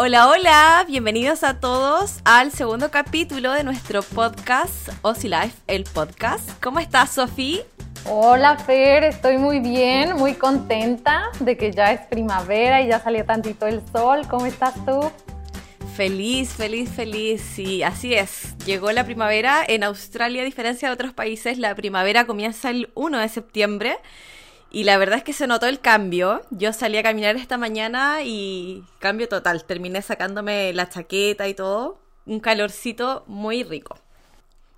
Hola, hola, bienvenidos a todos al segundo capítulo de nuestro podcast Ozzy Life, el podcast. ¿Cómo estás, Sofía? Hola, Fer, estoy muy bien, muy contenta de que ya es primavera y ya salió tantito el sol. ¿Cómo estás tú? Feliz, feliz, feliz. Sí, así es. Llegó la primavera. En Australia, a diferencia de otros países, la primavera comienza el 1 de septiembre. Y la verdad es que se notó el cambio. Yo salí a caminar esta mañana y cambio total. Terminé sacándome la chaqueta y todo. Un calorcito muy rico.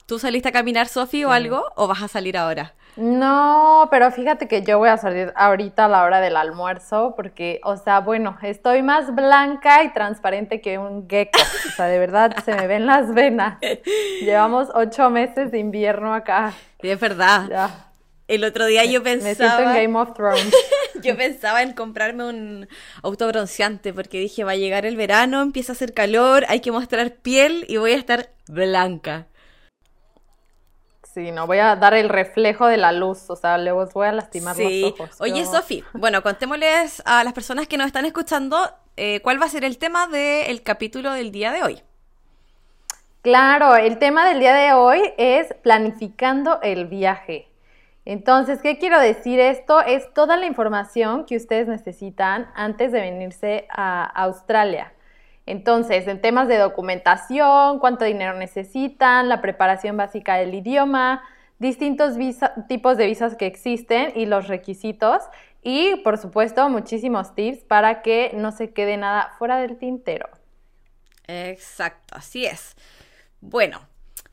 ¿Tú saliste a caminar, Sofi, o algo? ¿O vas a salir ahora? No, pero fíjate que yo voy a salir ahorita a la hora del almuerzo porque, o sea, bueno, estoy más blanca y transparente que un gecko. O sea, de verdad se me ven las venas. Llevamos ocho meses de invierno acá. Y es verdad. Ya. El otro día yo pensaba. Me siento en Game of Thrones. yo pensaba en comprarme un autobronceante porque dije, va a llegar el verano, empieza a hacer calor, hay que mostrar piel y voy a estar blanca. Sí, no voy a dar el reflejo de la luz, o sea, luego voy a lastimar los ojos. Oye, Sofi, bueno, contémosles a las personas que nos están escuchando eh, cuál va a ser el tema del capítulo del día de hoy. Claro, el tema del día de hoy es planificando el viaje. Entonces, ¿qué quiero decir esto? Es toda la información que ustedes necesitan antes de venirse a Australia. Entonces, en temas de documentación, cuánto dinero necesitan, la preparación básica del idioma, distintos tipos de visas que existen y los requisitos y, por supuesto, muchísimos tips para que no se quede nada fuera del tintero. Exacto, así es. Bueno,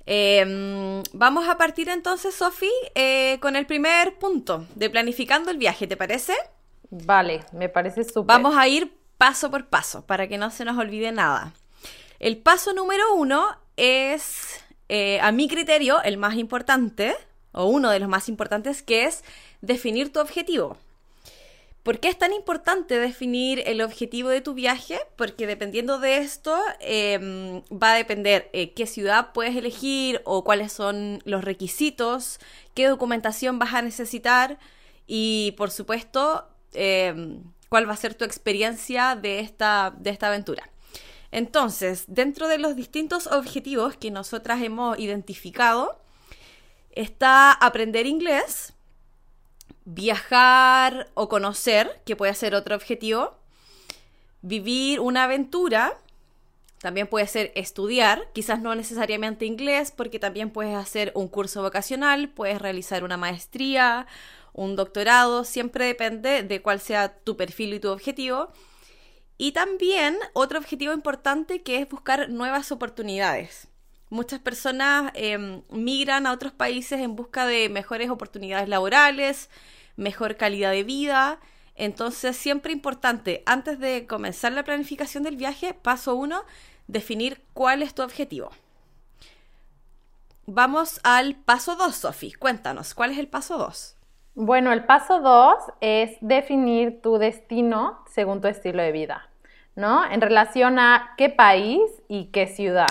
Em, vamos a partir entonces, Sofi, eh, con el primer punto de planificando el viaje, ¿te parece? Vale, me parece súper. Vamos a ir paso por paso para que no se nos olvide nada. El paso número uno es, eh, a mi criterio, el más importante, o uno de los más importantes, que es definir tu objetivo. ¿Por qué es tan importante definir el objetivo de tu viaje? Porque dependiendo de esto em, va a depender eh, qué ciudad puedes elegir o cuáles son los requisitos, qué documentación vas a necesitar y por supuesto em, cuál va a ser tu experiencia de esta, de esta aventura. Entonces, dentro de los distintos objetivos que nosotras hemos identificado, está aprender inglés, viajar o conocer, que puede ser otro objetivo, vivir una aventura, también puede ser estudiar, quizás no necesariamente inglés, porque también puedes hacer un curso vocacional, puedes realizar una maestría, un doctorado, siempre depende de cuál sea tu perfil y tu objetivo. Y también otro objetivo importante que es buscar nuevas oportunidades. Muchas personas em, migran a otros países en busca de mejores oportunidades laborales, mejor calidad de vida. Entonces, siempre importante, antes de comenzar la planificación del viaje, paso uno, definir cuál es tu objetivo. Vamos al paso dos, Sofi. Cuéntanos, ¿cuál es el paso dos? Bueno, el paso dos es definir tu destino según tu estilo de vida, ¿no? En relación a qué país y qué ciudad.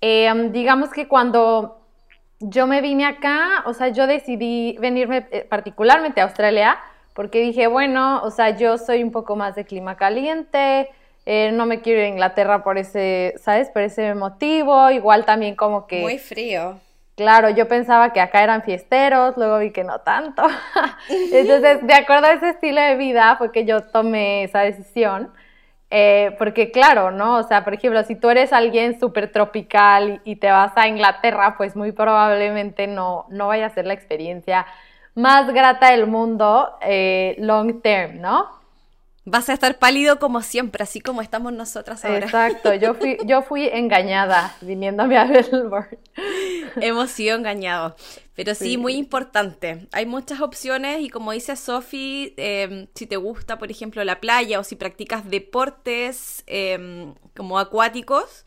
Em, digamos que cuando yo me vine acá, o sea, yo decidí venirme eh, particularmente a Australia porque dije, bueno, o sea, yo soy un poco más de clima caliente, eh, no me quiero ir a Inglaterra por ese, ¿sabes? Por ese motivo, igual también como que... Muy frío. Claro, yo pensaba que acá eran fiesteros, luego vi que no tanto. Entonces, de acuerdo a ese estilo de vida fue que yo tomé esa decisión. Eh, porque claro, ¿no? O sea, por ejemplo, si tú eres alguien súper tropical y, te vas a Inglaterra, pues muy probablemente no, no vaya a ser la experiencia más grata del mundo eh, long term, ¿no? Vas a estar pálido como siempre, así como estamos nosotras ahora. Exacto, yo fui, yo fui engañada viniéndome a Melbourne. Hemos sido engañados. Pero sí, muy importante. Hay muchas opciones y como dice Sofi, em, si te gusta, por ejemplo, la playa o si practicas deportes em, como acuáticos,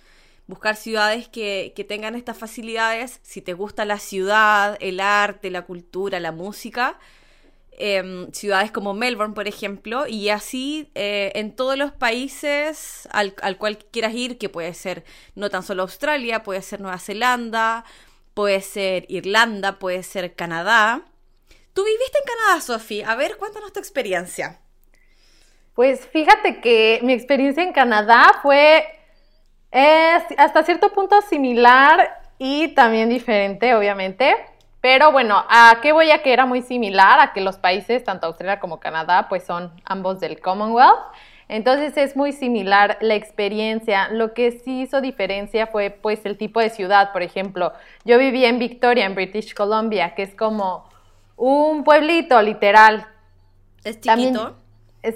buscar ciudades que, que, tengan estas facilidades. Si te gusta la ciudad, el arte, la cultura, la música, Em, ciudades como Melbourne, por ejemplo, y así eh, en todos los países al, cual quieras ir, que puede ser no tan solo Australia, puede ser Nueva Zelanda, puede ser Irlanda, puede ser Canadá. Tú viviste en Canadá, Sophie. A ver, cuéntanos tu experiencia. Pues fíjate que mi experiencia en Canadá fue hasta cierto punto similar y también diferente, obviamente. Pero bueno, ¿a qué voy a que era muy similar? A que los países, tanto Australia como Canadá, pues son ambos del Commonwealth. Entonces es muy similar la experiencia. Lo que sí hizo diferencia fue pues el tipo de ciudad. Por ejemplo, yo vivía en Victoria, en British Columbia, que es como un pueblito literal. ¿Es chiquito?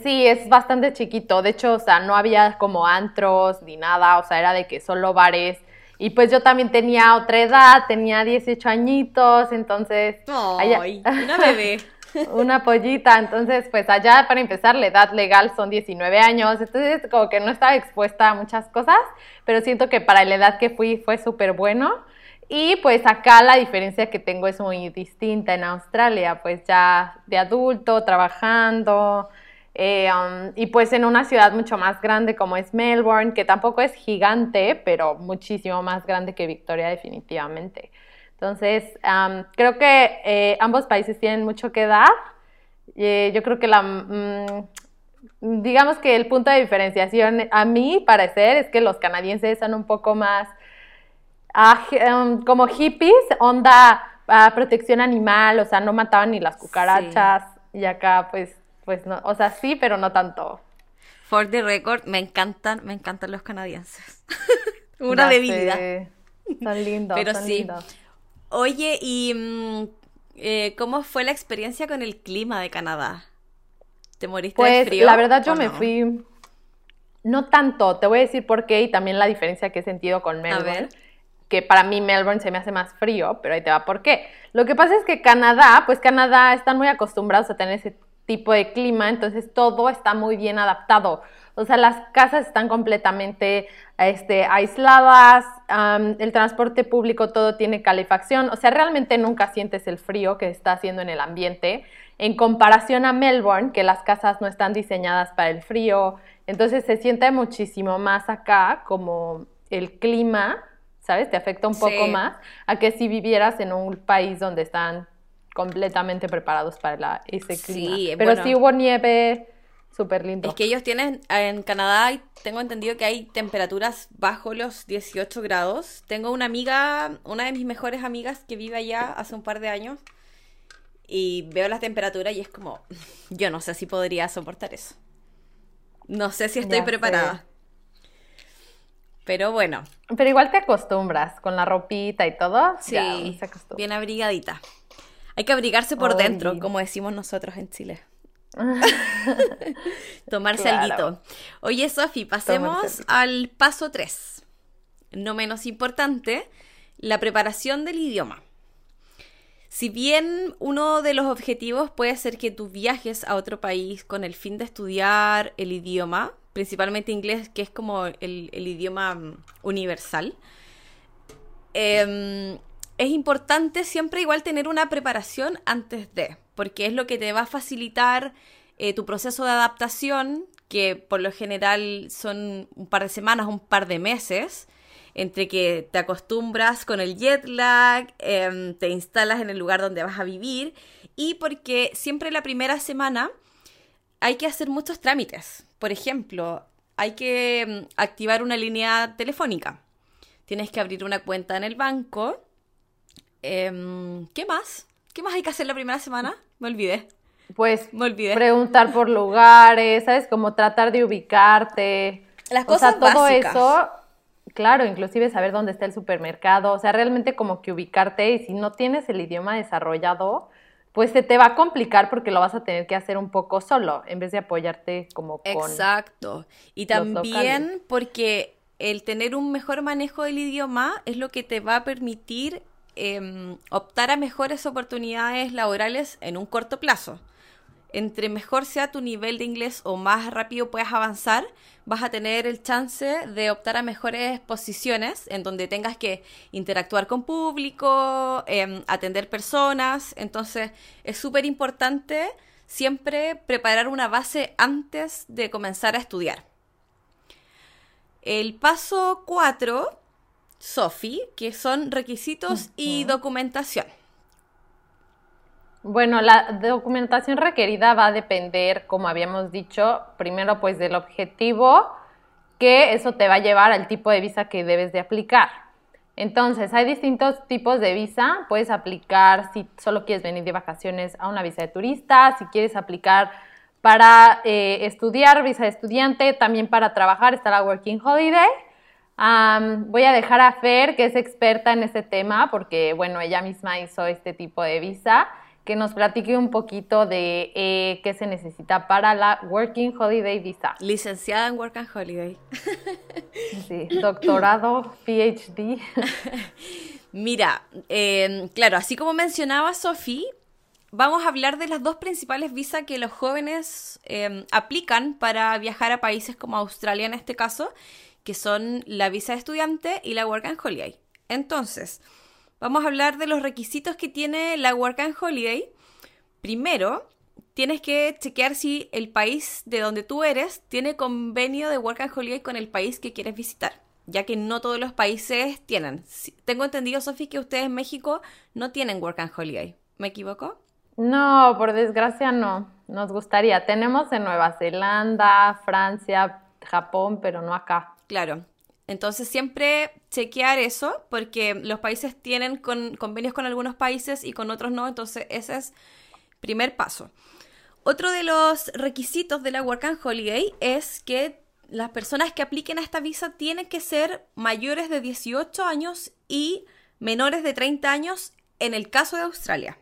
sí, es bastante chiquito. De hecho, o sea, no había como antros ni nada. O sea, era de que solo bares. Y pues yo también tenía otra edad, tenía 18 añitos, entonces... ¡Ay, una bebé! una pollita. Entonces, pues allá para empezar, la edad legal son 19 años. Entonces, como que no estaba expuesta a muchas cosas, pero siento que para la edad que fui fue súper bueno. Y pues acá la diferencia que tengo es muy distinta en Australia, pues ya de adulto, trabajando, eh, um, y pues en una ciudad mucho más grande como es Melbourne, que tampoco es gigante, pero muchísimo más grande que Victoria definitivamente. Entonces, creo que eh, ambos países tienen mucho que dar. Eh, yo creo que la, mm, digamos que el punto de diferenciación, a mi parecer, es que los canadienses son un poco más em, como hippies, onda ah, protección animal, o sea, no mataban ni las cucarachas. Y acá, pues, pues no, o sea, sí, pero no tanto. For the record, me encantan, me encantan los canadienses. Una debilidad. Son lindos, pero sí. Lindos. Oye, ¿y mm, eh, cómo fue la experiencia con el clima de Canadá? ¿Te moriste pues, de frío? La verdad, yo me fui. No tanto, te voy a decir por qué y también la diferencia que he sentido con Melbourne. Que para mí Melbourne se me hace más frío, pero ahí te va por qué. Lo que pasa es que Canadá, pues Canadá están muy acostumbrados a tener ese tipo de clima, entonces todo está muy bien adaptado. O sea, las casas están completamente este, aisladas, el transporte público todo tiene calefacción, o sea, realmente nunca sientes el frío que está haciendo en el ambiente. En comparación a Melbourne, que las casas no están diseñadas para el frío, entonces se siente muchísimo más acá como el clima, ¿sabes? Te afecta un poco más a que si vivieras en un país donde están completamente preparados para ese clima. Pero si hubo nieve, súper lindo. Es que ellos tienen, en Canadá tengo entendido que hay temperaturas bajo los 18 grados. Tengo una amiga, una de mis mejores amigas que vive allá hace un par de años. Y veo las temperaturas y es como, yo no sé si podría soportar eso. No sé si estoy preparada. Pero bueno. Pero igual te acostumbras con la ropita y todo. Sí, bien abrigadita. Hay que abrigarse por dentro, como decimos nosotros en Chile. Tomarse algo. Oye, Sofi, pasemos al paso 3. No menos importante, la preparación del idioma. Si bien uno de los objetivos puede ser que tú viajes a otro país con el fin de estudiar el idioma, principalmente inglés, que es como el, idioma mm, universal, eh, es importante siempre igual tener una preparación antes de, porque es lo que te va a facilitar eh, tu proceso de adaptación, que por lo general son un par de semanas, un par de meses, entre que te acostumbras con el jet lag, em, te instalas en el lugar donde vas a vivir y porque siempre la primera semana hay que hacer muchos trámites. Por ejemplo, hay que em, activar una línea telefónica. Tienes que abrir una cuenta en el banco Em, ¿Qué más? ¿Qué más hay que hacer la primera semana? Me olvidé. Pues Me olvidé. preguntar por lugares, ¿sabes? Como tratar de ubicarte. Las cosas o sea, todo eso, claro, inclusive saber dónde está el supermercado, o sea, realmente como que ubicarte y si no tienes el idioma desarrollado, pues se te va a complicar porque lo vas a tener que hacer un poco solo en vez de apoyarte como con Exacto. Y también porque el tener un mejor manejo del idioma es lo que te va a permitir Em, optar a mejores oportunidades laborales en un corto plazo. Entre mejor sea tu nivel de inglés o más rápido puedas avanzar, vas a tener el chance de optar a mejores posiciones en donde tengas que interactuar con público, em, atender personas. Entonces es súper importante siempre preparar una base antes de comenzar a estudiar. El paso 4 Sofi, que son requisitos y documentación. Bueno, la documentación requerida va a depender, como habíamos dicho, primero pues del objetivo, que eso te va a llevar al tipo de visa que debes de aplicar. Entonces, hay distintos tipos de visa. Puedes aplicar si solo quieres venir de vacaciones a una visa de turista, si quieres aplicar para eh, estudiar, visa de estudiante, también para trabajar está la Working Holiday. Voy a dejar a Fer, que es experta en este tema, porque bueno, ella misma hizo este tipo de visa, que nos platique un poquito de eh, qué se necesita para la Working Holiday Visa. Licenciada en Working Holiday. Sí, doctorado, PhD. Mira, eh, claro, así como mencionaba Sophie, vamos a hablar de las dos principales visas que los jóvenes em, aplican para viajar a países como Australia en este caso, que son la visa de estudiante y la Work and Holiday. Entonces, vamos a hablar de los requisitos que tiene la Work and Holiday. Primero, tienes que chequear si el país de donde tú eres tiene convenio de Work and Holiday con el país que quieres visitar, ya que no todos los países tienen. Tengo entendido, Sofi, que ustedes en México no tienen Work and Holiday. ¿Me equivoco? No, por desgracia no. Nos gustaría. Tenemos en Nueva Zelanda, Francia, Japón, pero no acá. Claro. Entonces siempre chequear eso, porque los países tienen convenios con algunos países y con otros no, entonces ese es primer paso. Otro de los requisitos de la Work and Holiday es que las personas que apliquen a esta visa tienen que ser mayores de 18 años y menores de 30 años en el caso de Australia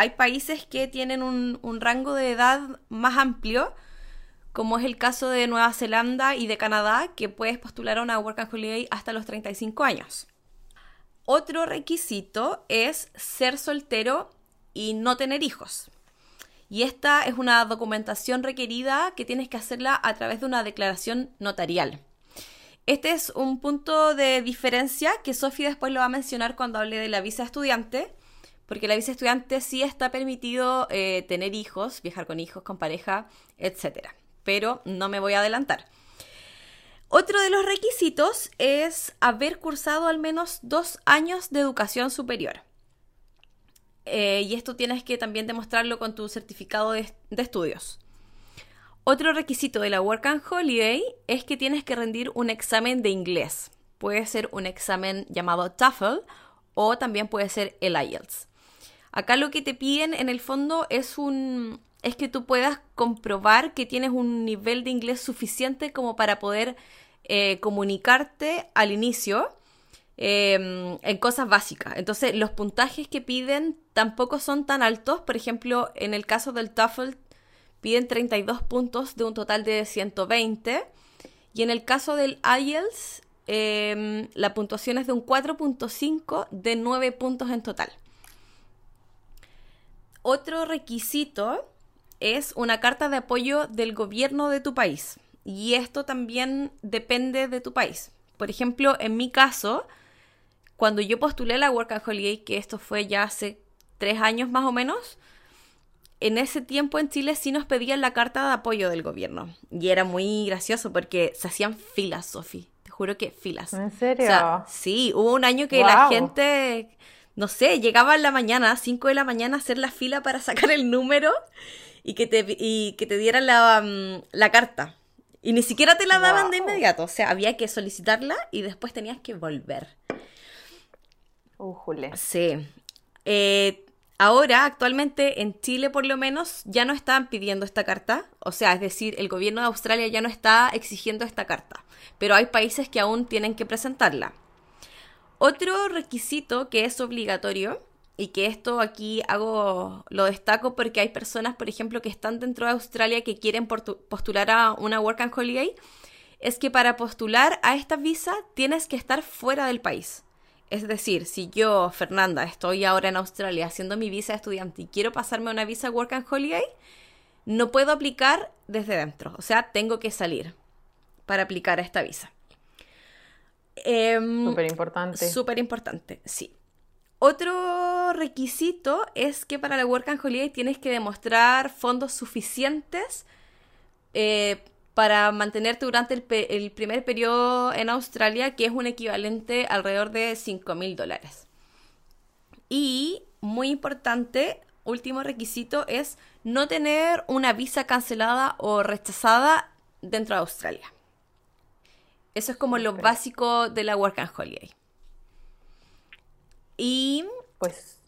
hay países que tienen un, rango de edad más amplio, como es el caso de Nueva Zelanda y de Canadá, que puedes postular a una Work and Holiday hasta los 35 años. Otro requisito es ser soltero y no tener hijos. Y esta es una documentación requerida que tienes que hacerla a través de una declaración notarial. Este es un punto de diferencia que Sofía después lo va a mencionar cuando hable de la visa estudiante, porque la visa estudiante sí está permitido eh, tener hijos, viajar con hijos, con pareja, etc. Pero no me voy a adelantar. Otro de los requisitos es haber cursado al menos dos años de educación superior. Eh, y esto tienes que también demostrarlo con tu certificado de, estudios. Otro requisito de la Work and Holiday es que tienes que rendir un examen de inglés. Puede ser un examen llamado TOEFL o también puede ser el IELTS. Acá lo que te piden en el fondo es un es que tú puedas comprobar que tienes un nivel de inglés suficiente como para poder eh, comunicarte al inicio em, en cosas básicas. Entonces, los puntajes que piden tampoco son tan altos. Por ejemplo, en el caso del TOEFL piden 32 puntos de un total de 120. Y en el caso del IELTS, em, la puntuación es de un 4.5 de 9 puntos en total. Otro requisito es una carta de apoyo del gobierno de tu país. Y esto también depende de tu país. Por ejemplo, en mi caso, cuando yo postulé la Work and Holiday, que esto fue ya hace tres años más o menos, en ese tiempo en Chile sí nos pedían la carta de apoyo del gobierno. Y era muy gracioso porque se hacían filas, Sofi. Te juro que filas. ¿En serio? sí, hubo un año que la gente no sé, llegaba en la mañana, 5 de la mañana, a hacer la fila para sacar el número y que te, y que te dieran la, mm, la carta. Y ni siquiera te la daban de inmediato, o sea, había que solicitarla y después tenías que volver. Ujule. Sí. Eh, ahora, actualmente, en Chile por lo menos, ya no están pidiendo esta carta. O sea, es decir, el gobierno de Australia ya no está exigiendo esta carta. Pero hay países que aún tienen que presentarla. Otro requisito que es obligatorio, y que esto aquí hago, lo destaco porque hay personas, por ejemplo, que están dentro de Australia que quieren postular a una Work and Holiday, es que para postular a esta visa tienes que estar fuera del país. Es decir, si yo, Fernanda, estoy ahora en Australia haciendo mi visa de estudiante y quiero pasarme una visa Work and Holiday, no puedo aplicar desde dentro. O sea, tengo que salir para aplicar a esta visa. Em, súper importante. Súper importante, sí. Otro requisito es que para la Work and Holiday tienes que demostrar fondos suficientes eh, para mantenerte durante el, primer periodo en Australia, que es un equivalente alrededor de 5 mil dólares. Y, muy importante, último requisito es no tener una visa cancelada o rechazada dentro de Australia. Eso es como lo básico de la Work and Holiday. Y... Pues...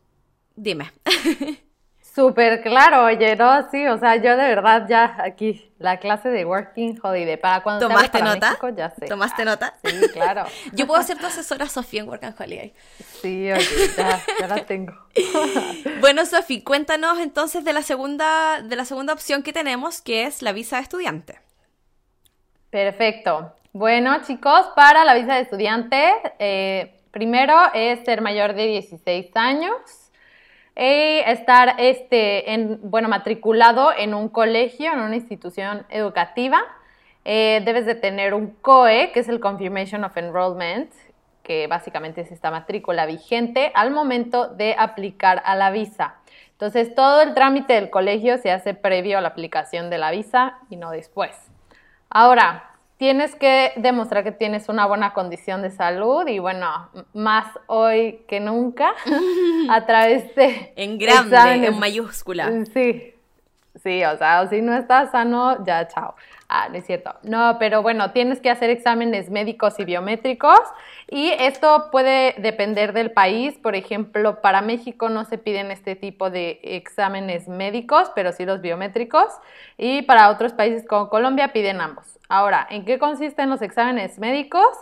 Dime. Súper claro, oye, no, sí, o sea, yo de verdad ya aquí, la clase de Working Holiday, para cuando ¿Tomaste nota? México, ya sé. ¿Tomaste nota? Sí, claro. yo puedo ser tu asesora, Sofía, en Work and Holiday. Sí, oye, ya, ya la tengo. bueno, Sofía, cuéntanos entonces de la, segunda, de la segunda opción que tenemos, que es la visa de estudiante. Perfecto. Bueno, chicos, para la visa de estudiante, eh, primero es ser mayor de 16 años y estar este, en, bueno, matriculado en un colegio, en una institución educativa. Eh, debes de tener un COE, que es el Confirmation of Enrollment, que básicamente es esta matrícula vigente al momento de aplicar a la visa. Entonces, todo el trámite del colegio se hace previo a la aplicación de la visa y no después. Ahora, tienes que demostrar que tienes una buena condición de salud y bueno, más hoy que nunca a través de... En grande, en mayúscula. Sí, sí, o sea, si no estás sano, ya chao. Ah, no es cierto. No, pero bueno, tienes que hacer exámenes médicos y biométricos y esto puede depender del país. Por ejemplo, para México no se piden este tipo de exámenes médicos, pero sí los biométricos. Y para otros países como Colombia piden ambos. Ahora, ¿en qué consisten los exámenes médicos?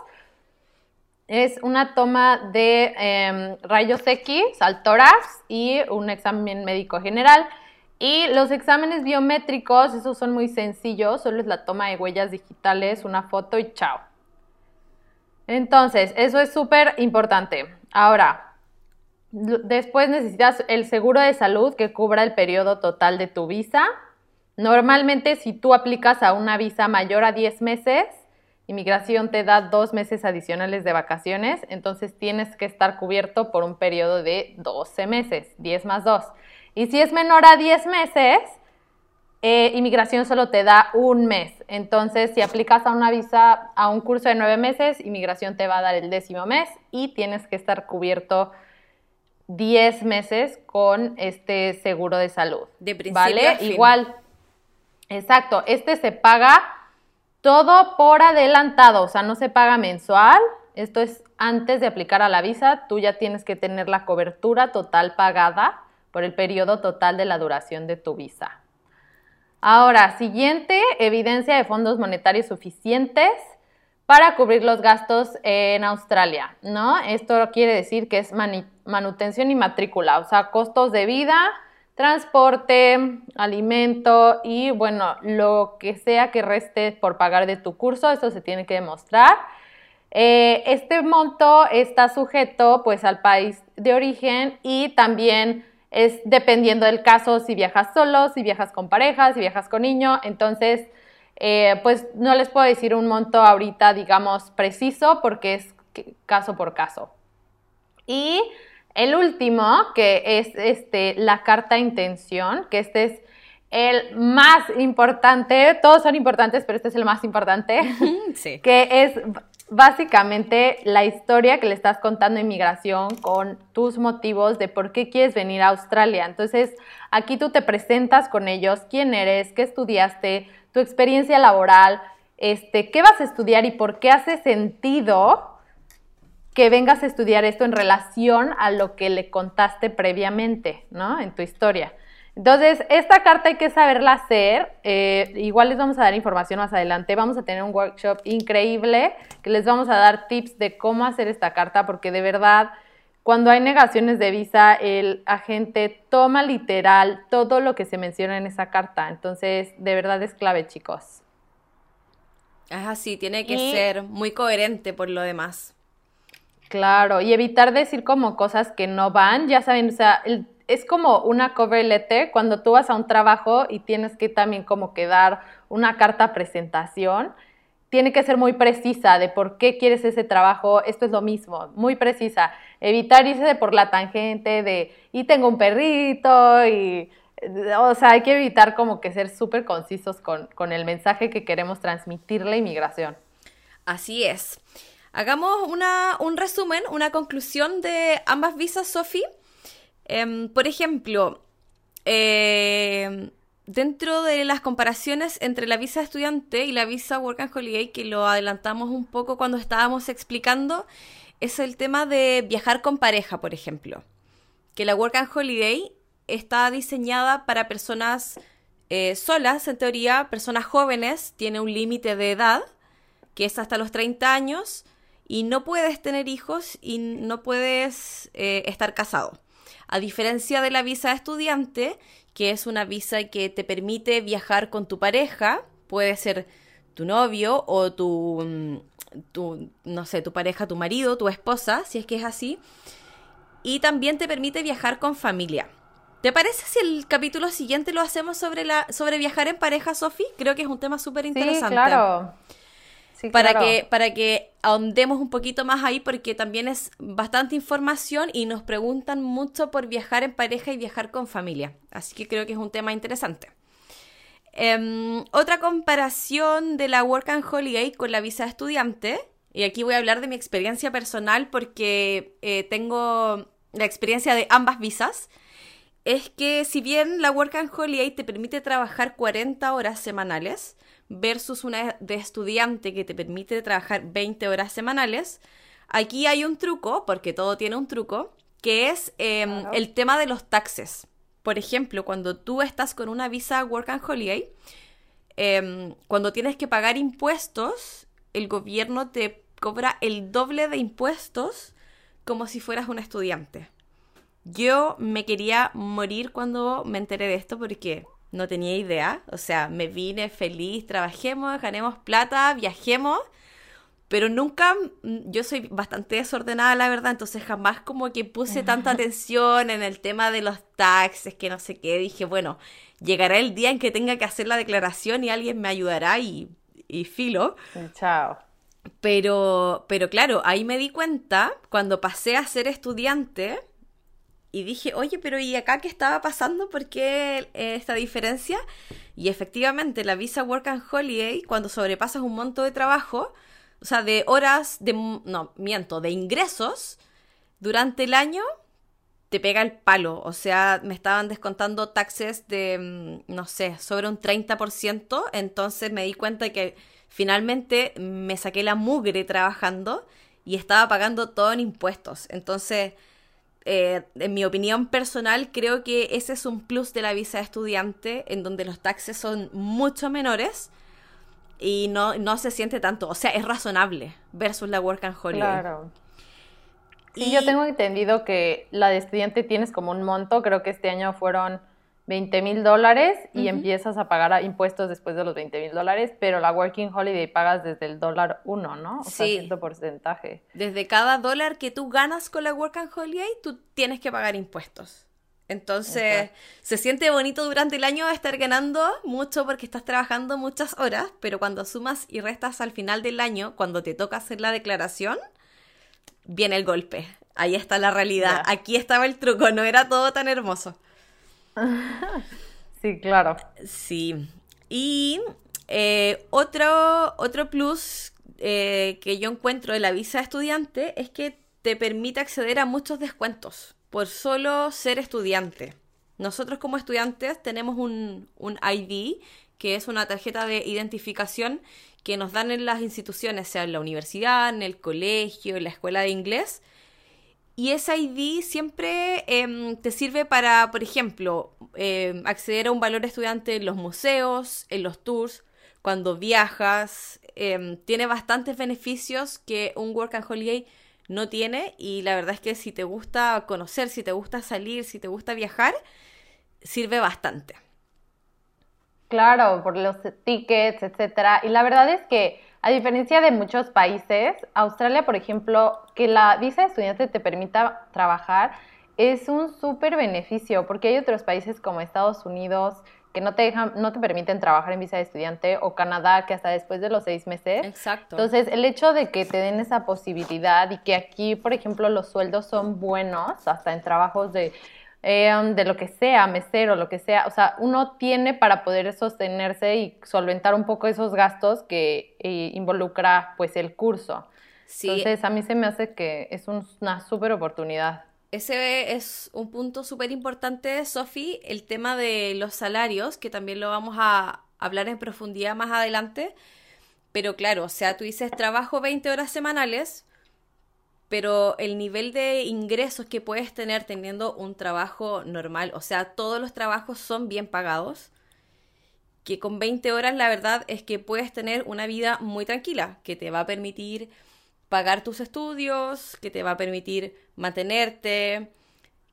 Es una toma de em, rayos X al tórax y un examen médico general. Y los exámenes biométricos, esos son muy sencillos, solo es la toma de huellas digitales, una foto y chao. Entonces, eso es súper importante. Ahora, después necesitas el seguro de salud que cubra el periodo total de tu visa. Normalmente si tú aplicas a una visa mayor a 10 meses, inmigración te da dos meses adicionales de vacaciones, entonces tienes que estar cubierto por un periodo de 12 meses, 10 más 2. Y si es menor a 10 meses, eh, inmigración solo te da un mes. Entonces, si aplicas a una visa a un curso de 9 meses, inmigración te va a dar el décimo mes y tienes que estar cubierto 10 meses con este seguro de salud. De principio ¿Vale? Igual Exacto, este se paga todo por adelantado, o sea, no se paga mensual. Esto es antes de aplicar a la visa, tú ya tienes que tener la cobertura total pagada por el periodo total de la duración de tu visa. Ahora, siguiente, evidencia de fondos monetarios suficientes para cubrir los gastos en Australia, ¿no? Esto quiere decir que es manutención y matrícula, o sea, costos de vida, transporte, alimento y bueno, lo que sea que reste por pagar de tu curso, eso se tiene que demostrar. Eh, este monto está sujeto pues al país de origen y también es dependiendo del caso si viajas solo, si viajas con pareja, si viajas con niño, entonces eh, pues no les puedo decir un monto ahorita digamos preciso porque es caso por caso. Y el último, que es este, la carta intención, que este es el más importante, todos son importantes, pero este es el más importante, que es básicamente la historia que le estás contando a inmigración con tus motivos de por qué quieres venir a Australia. Entonces, aquí tú te presentas con ellos, quién eres, qué estudiaste, tu experiencia laboral, este, qué vas a estudiar y por qué hace sentido que vengas a estudiar esto en relación a lo que le contaste previamente, ¿no? En tu historia. Entonces, esta carta hay que saberla hacer. Eh, igual les vamos a dar información más adelante. Vamos a tener un workshop increíble que les vamos a dar tips de cómo hacer esta carta, porque de verdad, cuando hay negaciones de visa, el agente toma literal todo lo que se menciona en esa carta. Entonces, de verdad es clave, chicos. Es así, tiene que ser muy coherente por lo demás. Claro, y evitar decir como cosas que no van, ya saben, o sea, es como una cover letter cuando tú vas a un trabajo y tienes que también como que dar una carta presentación, tiene que ser muy precisa de por qué quieres ese trabajo, esto es lo mismo, muy precisa, evitar irse por la tangente de, y tengo un perrito, y, o sea, hay que evitar como que ser súper concisos con, con el mensaje que queremos transmitir la inmigración. Así es. Hagamos una, un resumen, una conclusión de ambas visas, Sophie. Em, por ejemplo, eh, dentro de las comparaciones entre la visa estudiante y la visa Work and Holiday, que lo adelantamos un poco cuando estábamos explicando, es el tema de viajar con pareja, por ejemplo. Que la Work and Holiday está diseñada para personas eh, solas, en teoría, personas jóvenes, tiene un límite de edad, que es hasta los 30 años, y no puedes tener hijos y no puedes eh, estar casado. A diferencia de la visa de estudiante, que es una visa que te permite viajar con tu pareja, puede ser tu novio o tu, mm, tu, no sé, tu pareja, tu marido, tu esposa, si es que es así, y también te permite viajar con familia. ¿Te parece si el capítulo siguiente lo hacemos sobre, la, sobre viajar en pareja, Sofi? Creo que es un tema súper interesante. Sí, claro para, que, para que ahondemos un poquito más ahí, porque también es bastante información y nos preguntan mucho por viajar en pareja y viajar con familia. Así que creo que es un tema interesante. Em, otra comparación de la Work and Holiday con la visa de estudiante, y aquí voy a hablar de mi experiencia personal porque eh, tengo la experiencia de ambas visas, es que si bien la Work and Holiday te permite trabajar 40 horas semanales, versus una de estudiante que te permite trabajar 20 horas semanales, aquí hay un truco, porque todo tiene un truco, que es em, el tema de los taxes. Por ejemplo, cuando tú estás con una visa Work and Holiday, em, cuando tienes que pagar impuestos, el gobierno te cobra el doble de impuestos como si fueras un estudiante. Yo me quería morir cuando me enteré de esto porque no tenía idea. O sea, me vine feliz, trabajemos, ganemos plata, viajemos. Pero nunca, mm, yo soy bastante desordenada, la verdad, entonces jamás como que puse tanta atención en el tema de los taxes, que no sé qué. Dije, bueno, llegará el día en que tenga que hacer la declaración y alguien me ayudará y, y filo. Chao. Pero, pero claro, ahí me di cuenta, cuando pasé a ser estudiante, y dije, oye, pero ¿y acá qué estaba pasando? ¿Por qué eh, esta diferencia? Y efectivamente, la visa Work and Holiday, cuando sobrepasas un monto de trabajo, o sea, de horas, de, no, miento, de ingresos, durante el año, te pega el palo. O sea, me estaban descontando taxes de, mm, no sé, sobre un 30%, entonces me di cuenta que finalmente me saqué la mugre trabajando y estaba pagando todo en impuestos. Entonces eh, en mi opinión personal, creo que ese es un plus de la visa de estudiante, en donde los taxes son mucho menores y no, no se siente tanto. O sea, es razonable versus la Work and Holiday. Claro. Sí, y... yo tengo entendido que la de estudiante tienes como un monto, creo que este año fueron 20 mil dólares y empiezas a pagar impuestos después de los 20 mil dólares, pero la Working Holiday pagas desde el dólar uno, ¿no? O sea, cierto porcentaje. Desde cada dólar que tú ganas con la Working Holiday, tú tienes que pagar impuestos. Entonces, se siente bonito durante el año estar ganando mucho porque estás trabajando muchas horas, pero cuando sumas y restas al final del año, cuando te toca hacer la declaración, viene el golpe. Ahí está la realidad. Aquí estaba el truco, no era todo tan hermoso. sí, claro. Sí. Y eh, otro, otro plus eh, que yo encuentro de la visa de estudiante es que te permite acceder a muchos descuentos por solo ser estudiante. Nosotros como estudiantes tenemos un, un ID, que es una tarjeta de identificación que nos dan en las instituciones, sea en la universidad, en el colegio, en la escuela de inglés, y ese ID siempre em, te sirve para, por ejemplo, em, acceder a un valor estudiante en los museos, en los tours, cuando viajas. Em, tiene bastantes beneficios que un Work and Holiday no tiene. Y la verdad es que si te gusta conocer, si te gusta salir, si te gusta viajar, sirve bastante. Claro, por los tickets, etcétera. Y la verdad es que a diferencia de muchos países, Australia, por ejemplo, que la visa de estudiante te permita trabajar es un súper beneficio, porque hay otros países como Estados Unidos que no te dejan, no te permiten trabajar en visa de estudiante, o Canadá, que hasta después de los seis meses. Exacto. Entonces, el hecho de que te den esa posibilidad y que aquí, por ejemplo, los sueldos son buenos, hasta en trabajos de Em, de lo que sea, mesero, lo que sea. O sea, uno tiene para poder sostenerse y solventar un poco esos gastos que eh, involucra pues el curso. Entonces, a mí se me hace que es una súper oportunidad. ese es un punto súper importante, Sofi, el tema de los salarios, que también lo vamos a hablar en profundidad más adelante. Pero claro, o sea, tú dices trabajo 20 horas semanales, pero el nivel de ingresos que puedes tener teniendo un trabajo normal, o sea, todos los trabajos son bien pagados, que con 20 horas la verdad es que puedes tener una vida muy tranquila, que te va a permitir pagar tus estudios, que te va a permitir mantenerte,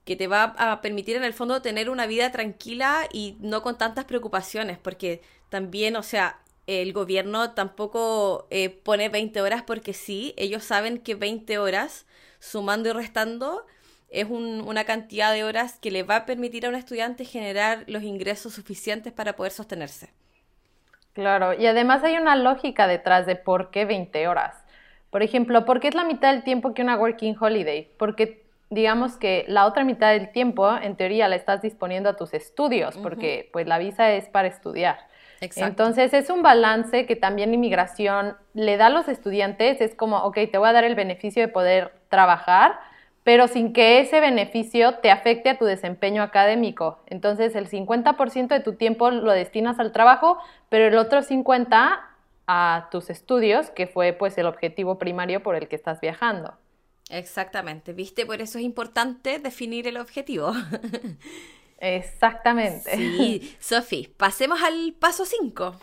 que te va a permitir en el fondo tener una vida tranquila y no con tantas preocupaciones, porque también, o sea, el gobierno tampoco eh, pone 20 horas porque sí, ellos saben que 20 horas, sumando y restando, es una cantidad de horas que le va a permitir a un estudiante generar los ingresos suficientes para poder sostenerse. Claro, y además hay una lógica detrás de por qué 20 horas. Por ejemplo, ¿por qué es la mitad del tiempo que una working holiday? Porque digamos que la otra mitad del tiempo, en teoría, la estás disponiendo a tus estudios, porque pues la visa es para estudiar. Entonces es un balance que también inmigración le da a los estudiantes, es como, ok, te voy a dar el beneficio de poder trabajar, pero sin que ese beneficio te afecte a tu desempeño académico. Entonces el 50% de tu tiempo lo destinas al trabajo, pero el otro 50% a tus estudios, que fue pues el objetivo primario por el que estás viajando. Exactamente, ¿viste? Por eso es importante definir el objetivo. Exactamente. Sí, Sofi, pasemos al paso 5.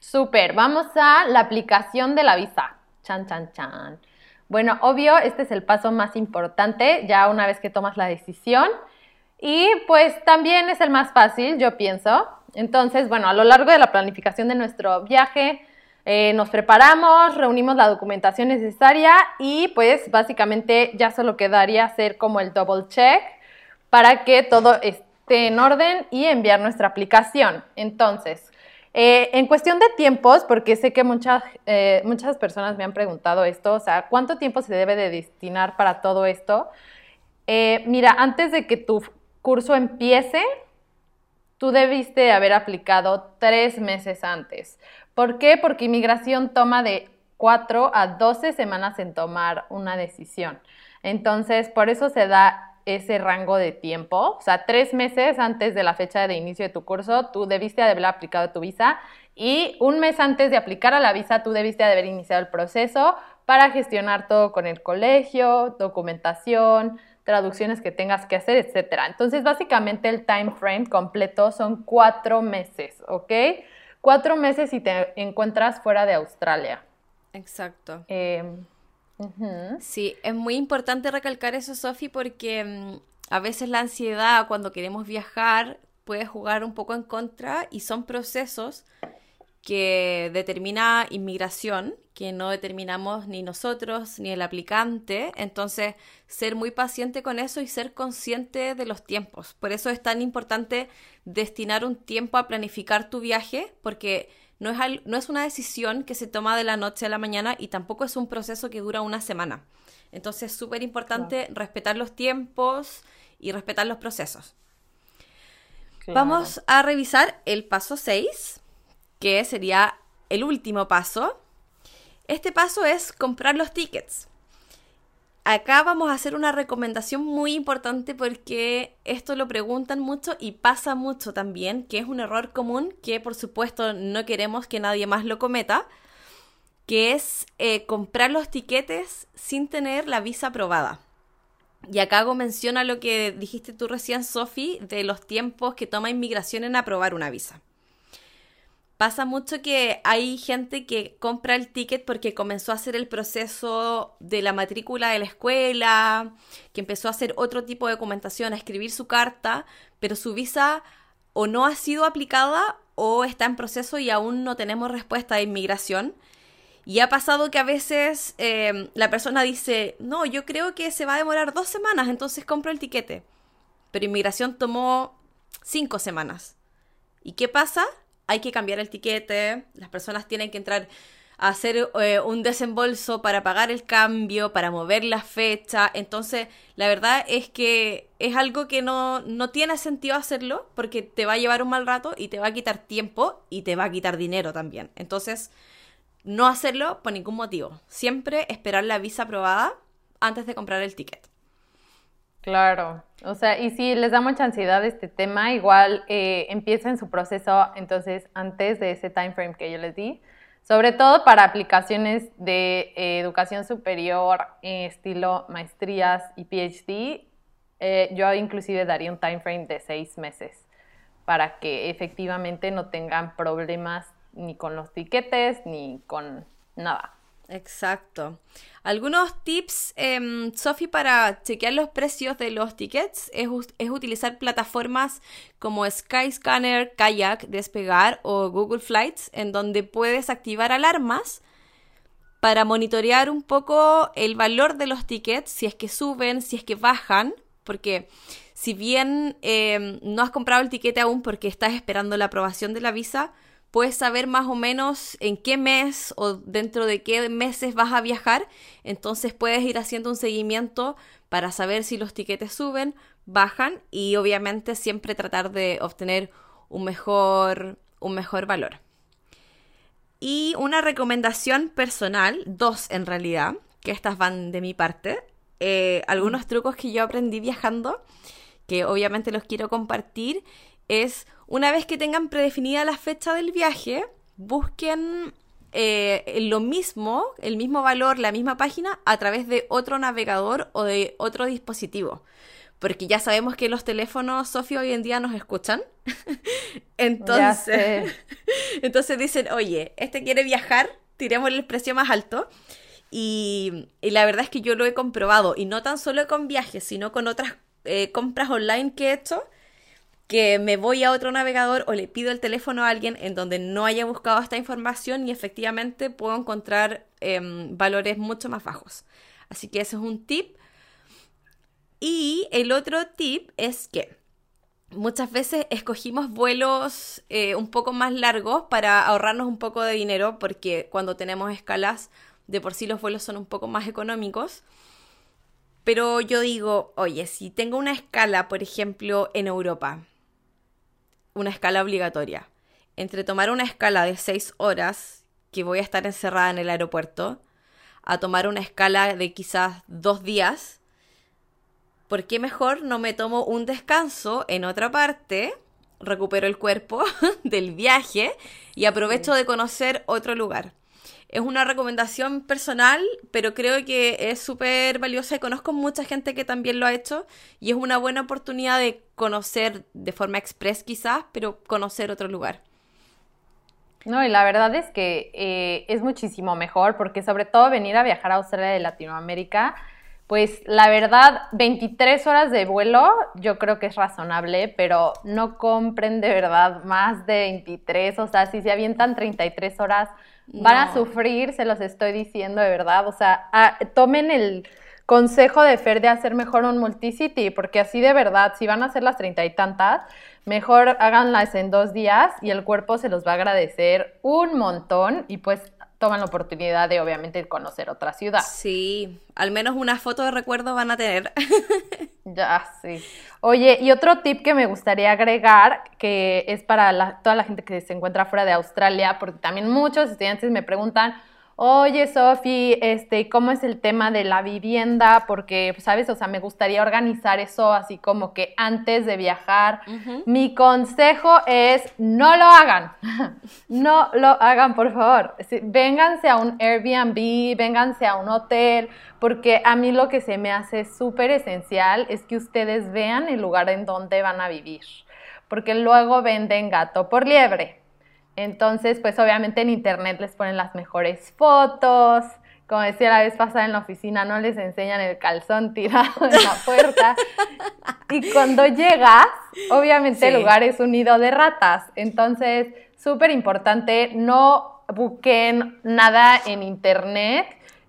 Súper, vamos a la aplicación de la visa. Chan, chan, chan. Bueno, obvio, este es el paso más importante, ya una vez que tomas la decisión. Y pues también es el más fácil, yo pienso. Entonces, bueno, a lo largo de la planificación de nuestro viaje, eh, nos preparamos, reunimos la documentación necesaria y pues básicamente ya solo quedaría hacer como el double check para que todo esté en orden y enviar nuestra aplicación. Entonces, eh, en cuestión de tiempos, porque sé que muchas, eh, muchas personas me han preguntado esto, o sea, ¿cuánto tiempo se debe de destinar para todo esto? Eh, mira, antes de que tu curso empiece, tú debiste haber aplicado tres meses antes. ¿Por qué? Porque inmigración toma de 4 a 12 semanas en tomar una decisión. Entonces, por eso se da ese rango de tiempo. O sea, tres meses antes de la fecha de inicio de tu curso, tú debiste haber aplicado tu visa y un mes antes de aplicar a la visa, tú debiste haber iniciado el proceso para gestionar todo con el colegio, documentación, traducciones que tengas que hacer, etc. Entonces, básicamente el time frame completo son cuatro meses, ¿ok? Cuatro meses si te encuentras fuera de Australia. Exacto. Eh, Sí, es muy importante recalcar eso, Sofi, porque mm, a veces la ansiedad cuando queremos viajar puede jugar un poco en contra y son procesos que determina inmigración, que no determinamos ni nosotros ni el aplicante. Entonces, ser muy paciente con eso y ser consciente de los tiempos. Por eso es tan importante destinar un tiempo a planificar tu viaje, porque no es, no es una decisión que se toma de la noche a la mañana y tampoco es un proceso que dura una semana. Entonces es súper importante respetar los tiempos y respetar los procesos. Vamos a revisar el paso 6, que sería el último paso. Este paso es comprar los tickets acá vamos a hacer una recomendación muy importante porque esto lo preguntan mucho y pasa mucho también, que es un error común que por supuesto no queremos que nadie más lo cometa, que es eh, comprar los tiquetes sin tener la visa aprobada. Y acá hago mención a lo que dijiste tú recién, Sofi, de los tiempos que toma inmigración en aprobar una visa. Pasa mucho que hay gente que compra el ticket porque comenzó a hacer el proceso de la matrícula de la escuela, que empezó a hacer otro tipo de documentación, a escribir su carta, pero su visa o no ha sido aplicada o está en proceso y aún no tenemos respuesta de inmigración. Y ha pasado que a veces em, la persona dice, no, yo creo que se va a demorar dos semanas, entonces compro el tiquete. Pero inmigración tomó cinco semanas. ¿Y qué pasa? Hay que cambiar el tiquete, las personas tienen que entrar a hacer eh, un desembolso para pagar el cambio, para mover la fecha. Entonces, la verdad es que es algo que no, no tiene sentido hacerlo porque te va a llevar un mal rato y te va a quitar tiempo y te va a quitar dinero también. Entonces, no hacerlo por ningún motivo. Siempre esperar la visa aprobada antes de comprar el ticket. Claro, o sea, y si les da mucha ansiedad este tema, igual eh, empiecen su proceso entonces antes de ese time frame que yo les di, sobre todo para aplicaciones de eh, educación superior, eh, estilo maestrías y PhD, yo inclusive daría un time frame de seis meses para que efectivamente no tengan problemas ni con los tiquetes ni con nada. Exacto. Algunos tips, eh, Sofi, para chequear los precios de los tickets es, utilizar plataformas como Skyscanner, Kayak, Despegar o Google Flights, en donde puedes activar alarmas para monitorear un poco el valor de los tickets, si es que suben, si es que bajan, porque si bien em, no has comprado el tiquete aún porque estás esperando la aprobación de la visa, puedes saber más o menos en qué mes o dentro de qué meses vas a viajar, entonces puedes ir haciendo un seguimiento para saber si los tiquetes suben, bajan y obviamente siempre tratar de obtener un mejor, un mejor valor. Y una recomendación personal, dos en realidad, que estas van de mi parte, eh, algunos trucos que yo aprendí viajando, que obviamente los quiero compartir, es una vez que tengan predefinida la fecha del viaje, busquen eh, lo mismo, el mismo valor, la misma página a través de otro navegador o de otro dispositivo. Porque ya sabemos que los teléfonos, Sofía, hoy en día nos escuchan. entonces, entonces dicen, oye, este quiere viajar, tiremos el precio más alto. Y, la verdad es que yo lo he comprobado, y no tan solo con viajes, sino con otras eh, compras online que he hecho que me voy a otro navegador o le pido el teléfono a alguien en donde no haya buscado esta información y efectivamente puedo encontrar em, valores mucho más bajos. Así que ese es un tip. Y el otro tip es que muchas veces escogimos vuelos eh, un poco más largos para ahorrarnos un poco de dinero porque cuando tenemos escalas de por sí los vuelos son un poco más económicos. Pero yo digo, oye, si tengo una escala, por ejemplo, en Europa, una escala obligatoria. Entre tomar una escala de seis horas, que voy a estar encerrada en el aeropuerto, a tomar una escala de quizás dos días, ¿por qué mejor no me tomo un descanso en otra parte, recupero el cuerpo del viaje y aprovecho de conocer otro lugar? Es una recomendación personal, pero creo que es súper valiosa y conozco mucha gente que también lo ha hecho y es una buena oportunidad de conocer de forma express quizás, pero conocer otro lugar. No, y la verdad es que eh, es muchísimo mejor porque sobre todo venir a viajar a Australia de Latinoamérica, pues la verdad, 23 horas de vuelo yo creo que es razonable, pero no compren de verdad más de 23, o sea, si se avientan 33 horas Van a sufrir, se los estoy diciendo de verdad. O sea, tomen el consejo de Fer de hacer mejor un multicity, porque así de verdad, si van a hacer las treinta y tantas, mejor háganlas en dos días y el cuerpo se los va a agradecer un montón y pues toman la oportunidad de obviamente conocer otra ciudad. Sí, al menos una foto de recuerdo van a tener. ya, sí. Oye, y otro tip que me gustaría agregar, que es para toda la gente que se encuentra fuera de Australia, porque también muchos estudiantes me preguntan, oye Sofi, este, ¿cómo es el tema de la vivienda? Porque, ¿sabes? O sea, me gustaría organizar eso así como que antes de viajar. Mi consejo es no lo hagan, no lo hagan, por favor. Vénganse a un Airbnb, vénganse a un hotel, porque a mí lo que se me hace súper esencial es que ustedes vean el lugar en donde van a vivir, porque luego venden gato por liebre. Entonces, pues obviamente en internet les ponen las mejores fotos. Como decía la vez pasada en la oficina, no les enseñan el calzón tirado en la puerta. y cuando llegas, obviamente el lugar es un nido de ratas. Entonces, súper importante, no busquen nada en internet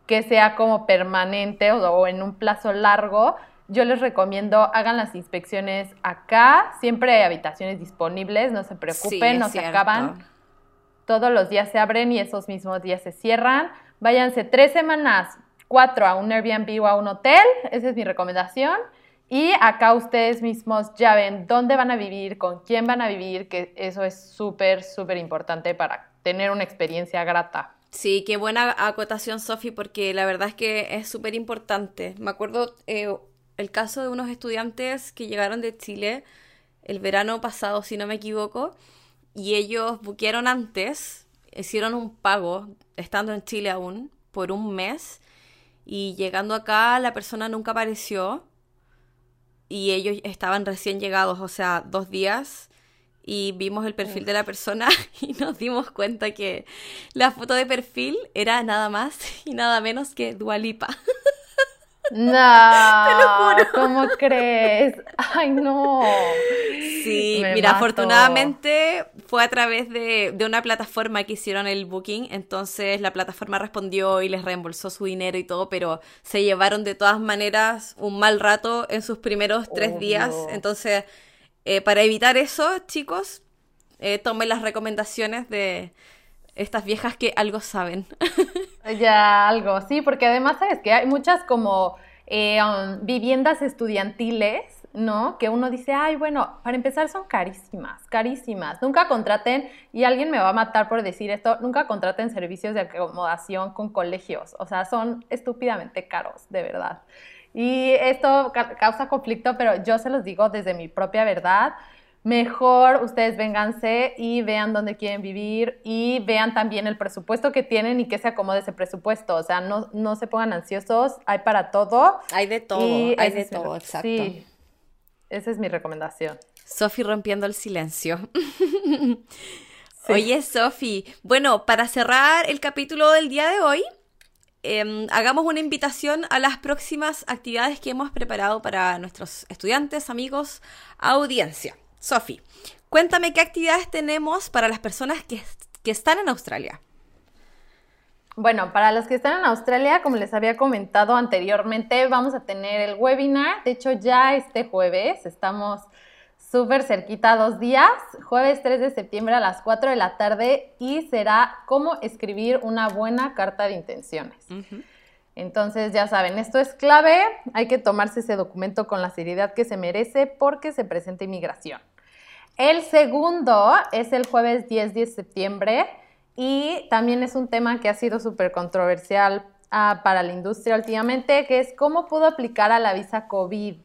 que sea como permanente o, en un plazo largo. Yo les recomiendo hagan las inspecciones acá. Siempre hay habitaciones disponibles, no se preocupen, no se acaban todos los días se abren y esos mismos días se cierran. Váyanse tres semanas, cuatro a un Airbnb o a un hotel, esa es mi recomendación. Y acá ustedes mismos ya ven dónde van a vivir, con quién van a vivir, que eso es súper, súper importante para tener una experiencia grata. Sí, qué buena acotación, Sofi, porque la verdad es que es súper importante. Me acuerdo, eh, el caso de unos estudiantes que llegaron de Chile el verano pasado, si no me equivoco, y ellos buquearon antes, hicieron un pago, estando en Chile aún, por un mes, y llegando acá la persona nunca apareció, y ellos estaban recién llegados, o sea, dos días, y vimos el perfil de la persona y nos dimos cuenta que la foto de perfil era nada más y nada menos que Dualipa. No, ¿cómo crees? Ay, no. Sí, mira, afortunadamente fue a través de, una plataforma que hicieron el booking, entonces la plataforma respondió y les reembolsó su dinero y todo, pero se llevaron de todas maneras un mal rato en sus primeros tres días, entonces eh, para evitar eso, chicos, eh, tomen las recomendaciones de estas viejas que algo saben. ya, algo, sí, porque además sabes que hay muchas como eh, um, viviendas estudiantiles, ¿no? Que uno dice, ay, bueno, para empezar son carísimas, carísimas. Nunca contraten, y alguien me va a matar por decir esto, nunca contraten servicios de acomodación con colegios. O sea, son estúpidamente caros, de verdad. Y esto causa conflicto, pero yo se los digo desde mi propia verdad. Mejor ustedes vénganse y vean dónde quieren vivir y vean también el presupuesto que tienen y que se acomode ese presupuesto. O sea, no, no se pongan ansiosos, hay para todo. Hay de todo, hay de todo, exacto. Sí, esa es mi recomendación. Sofi rompiendo el silencio. Oye, Sofi, bueno, para cerrar el capítulo del día de hoy, Em, hagamos una invitación a las próximas actividades que hemos preparado para nuestros estudiantes, amigos, audiencia. Sofi, cuéntame qué actividades tenemos para las personas que, que están en Australia. Bueno, para los que están en Australia, como les había comentado anteriormente, vamos a tener el webinar. De hecho, ya este jueves estamos súper cerquita, dos días, jueves 3 de septiembre a las 4 de la tarde y será cómo escribir una buena carta de intenciones. Entonces, ya saben, esto es clave, hay que tomarse ese documento con la seriedad que se merece porque se presenta inmigración. El segundo es el jueves 10 de septiembre y también es un tema que ha sido súper controversial ah, para la industria últimamente, que es cómo pudo aplicar a la visa COVID.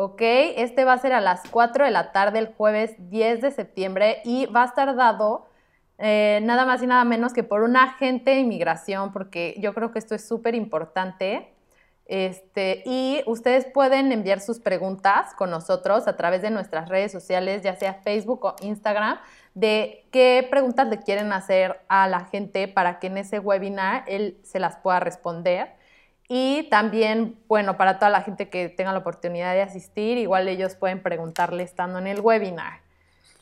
¿ok? Este va a ser a las 4 de la tarde el jueves 10 de septiembre y va a estar dado eh, nada más y nada menos que por un agente de inmigración, porque yo creo que esto es súper importante. Este, y ustedes pueden enviar sus preguntas con nosotros a través de nuestras redes sociales, ya sea Facebook o Instagram, de qué preguntas le quieren hacer a la gente para que en ese webinar él se las pueda responder. Y también, bueno, para toda la gente que tenga la oportunidad de asistir, igual ellos pueden preguntarle estando en el webinar.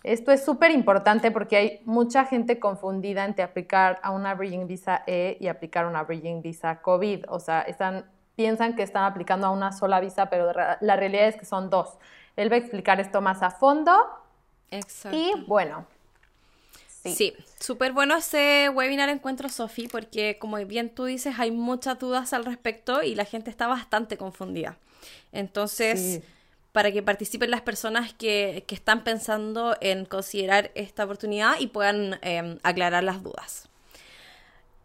Esto es súper importante porque hay mucha gente confundida entre aplicar a una Bridging Visa E y aplicar una Bridging Visa COVID. O sea, están, piensan que están aplicando a una sola visa, pero la realidad es que son dos. Él va a explicar esto más a fondo. Exacto. Y bueno, Sí, súper bueno ese webinar Encuentro Sofi porque como bien tú dices hay muchas dudas al respecto y la gente está bastante confundida. Entonces, para que participen las personas que, están pensando en considerar esta oportunidad y puedan em, aclarar las dudas.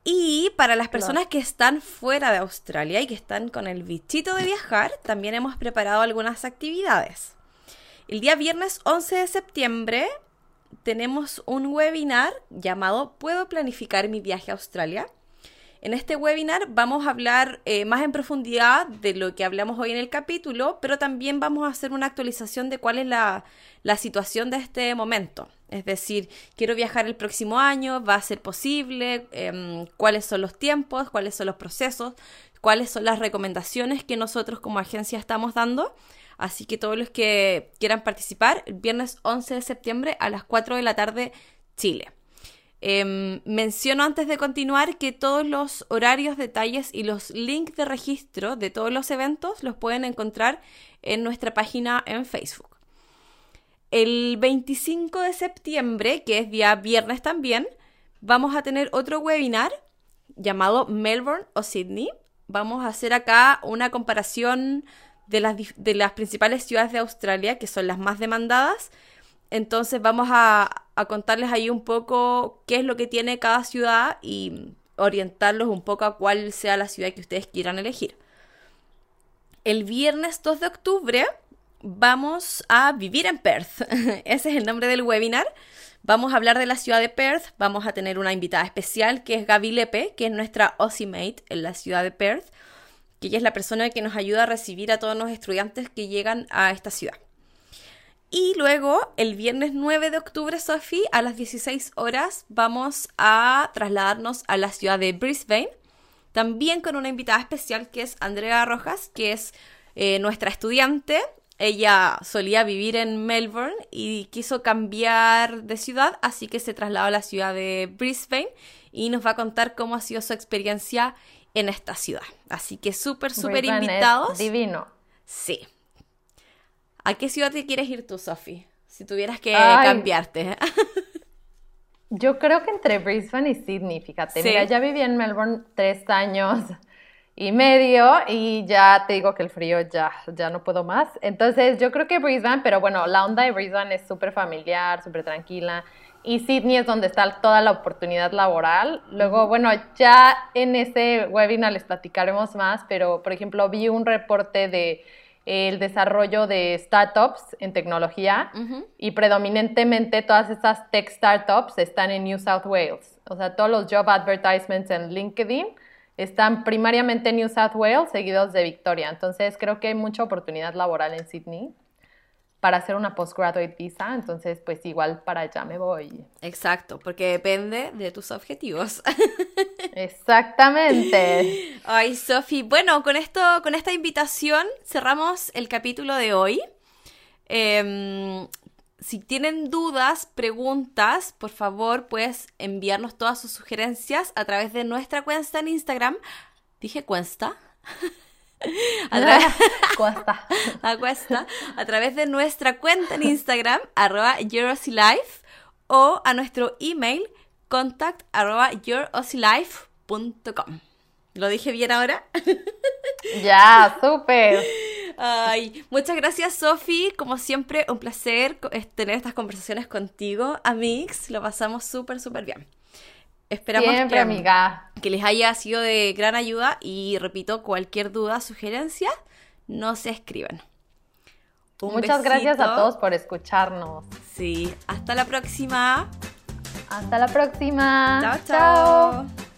Y para las personas que están fuera de Australia y que están con el bichito de viajar, también hemos preparado algunas actividades. El día viernes 11 de septiembre tenemos un webinar llamado ¿Puedo planificar mi viaje a Australia? En este webinar vamos a hablar eh, más en profundidad de lo que hablamos hoy en el capítulo, pero también vamos a hacer una actualización de cuál es la, situación de este momento. Es decir, quiero viajar el próximo año, va a ser posible, em, cuáles son los tiempos, cuáles son los procesos, cuáles son las recomendaciones que nosotros como agencia estamos dando Así que todos los que quieran participar, el viernes 11 de septiembre a las 4 de la tarde, Chile. Em, menciono antes de continuar que todos los horarios, detalles y los links de registro de todos los eventos los pueden encontrar en nuestra página en Facebook. El 25 de septiembre, que es día viernes también, vamos a tener otro webinar llamado Melbourne o Sydney. Vamos a hacer acá una comparación de las, principales ciudades de Australia, que son las más demandadas. Entonces vamos a, a contarles ahí un poco qué es lo que tiene cada ciudad y orientarlos un poco a cuál sea la ciudad que ustedes quieran elegir. El viernes 2 de octubre vamos a vivir en Perth. Ese es el nombre del webinar. Vamos a hablar de la ciudad de Perth. Vamos a tener una invitada especial que es Gaby Lepe, que es nuestra Mate en la ciudad de Perth, que ella es la persona que nos ayuda a recibir a todos los estudiantes que llegan a esta ciudad. Y luego, el viernes 9 de octubre, Sophie, a las 16 horas, vamos a trasladarnos a la ciudad de Brisbane, también con una invitada especial que es Andrea Rojas, que es eh, nuestra estudiante. Ella solía vivir en Melbourne y quiso cambiar de ciudad, así que se trasladó a la ciudad de Brisbane y nos va a contar cómo ha sido su experiencia en esta ciudad. Así que súper, súper invitados. divino. Sí, ¿A qué ciudad te quieres ir tú, Sophie? Si tuvieras que cambiarte. Yo creo que entre Brisbane y Sydney, fíjate. Mira, ya viví en Melbourne tres años y medio y ya te digo que el frío ya, ya no puedo más. Entonces yo creo que Brisbane, pero bueno, la onda de Brisbane es súper familiar, súper tranquila. Y Sydney es donde está toda la oportunidad laboral. Luego, bueno, ya en ese webinar les platicaremos más, pero por ejemplo vi un reporte de el desarrollo de startups en tecnología y predominantemente todas estas tech startups están en New South Wales. O sea, todos los job advertisements en LinkedIn están primariamente en New South Wales, seguidos de Victoria. Entonces, creo que hay mucha oportunidad laboral en Sydney para hacer una postgraduate visa, entonces pues igual para allá me voy. Exacto, porque depende de tus objetivos. Exactamente. Ay, Sofi, bueno, con esto, con esta invitación cerramos el capítulo de hoy. Em, si tienen dudas, preguntas, por favor, puedes enviarnos todas sus sugerencias a través de nuestra cuenta en Instagram. ¿Dije cuesta? a, través, a través de nuestra cuenta en Instagram, arroba YourOssiLife, o a nuestro email, contact arroba ¿Lo dije bien ahora? ya, súper. Ay, muchas gracias, Sofi. Como siempre, un placer tener estas conversaciones contigo, Amix. Lo pasamos súper, súper bien. Esperamos Siempre, que, amiga. que les haya sido de gran ayuda y repito, cualquier duda, sugerencia, no se escriban. Muchas gracias a todos por escucharnos. Sí, hasta la próxima. Hasta la próxima. chao. chao.